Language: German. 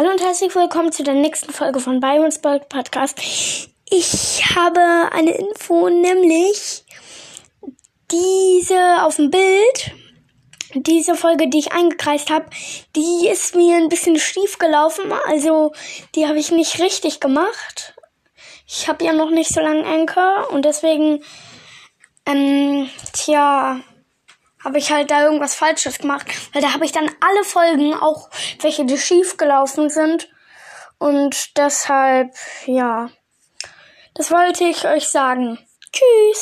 Hallo und herzlich willkommen zu der nächsten Folge von Byron's Bird Podcast. Ich habe eine Info, nämlich diese auf dem Bild, diese Folge, die ich eingekreist habe, die ist mir ein bisschen schief gelaufen. Also die habe ich nicht richtig gemacht. Ich habe ja noch nicht so lange Anchor und deswegen, ähm, tja, habe ich halt da irgendwas Falsches gemacht. Weil da habe ich dann alle Folgen, auch welche, die schief gelaufen sind. Und deshalb, ja, das wollte ich euch sagen. Tschüss.